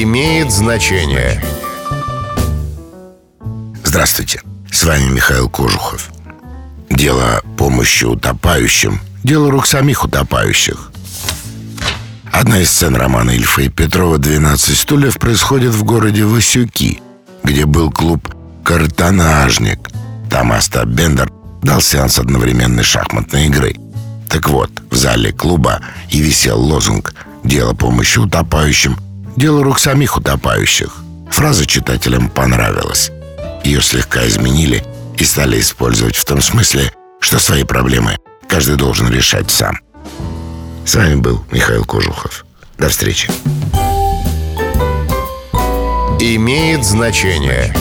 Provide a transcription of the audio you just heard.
имеет значение. Здравствуйте, с вами Михаил Кожухов. Дело помощи утопающим – дело рук самих утопающих. Одна из сцен романа Ильфа и Петрова «12 стульев» происходит в городе Васюки, где был клуб «Картонажник». Там Остап Бендер дал сеанс одновременной шахматной игры. Так вот, в зале клуба и висел лозунг «Дело помощи утопающим – Дело рук самих утопающих. Фраза читателям понравилась. Ее слегка изменили и стали использовать в том смысле, что свои проблемы каждый должен решать сам. С вами был Михаил Кожухов. До встречи. Имеет значение.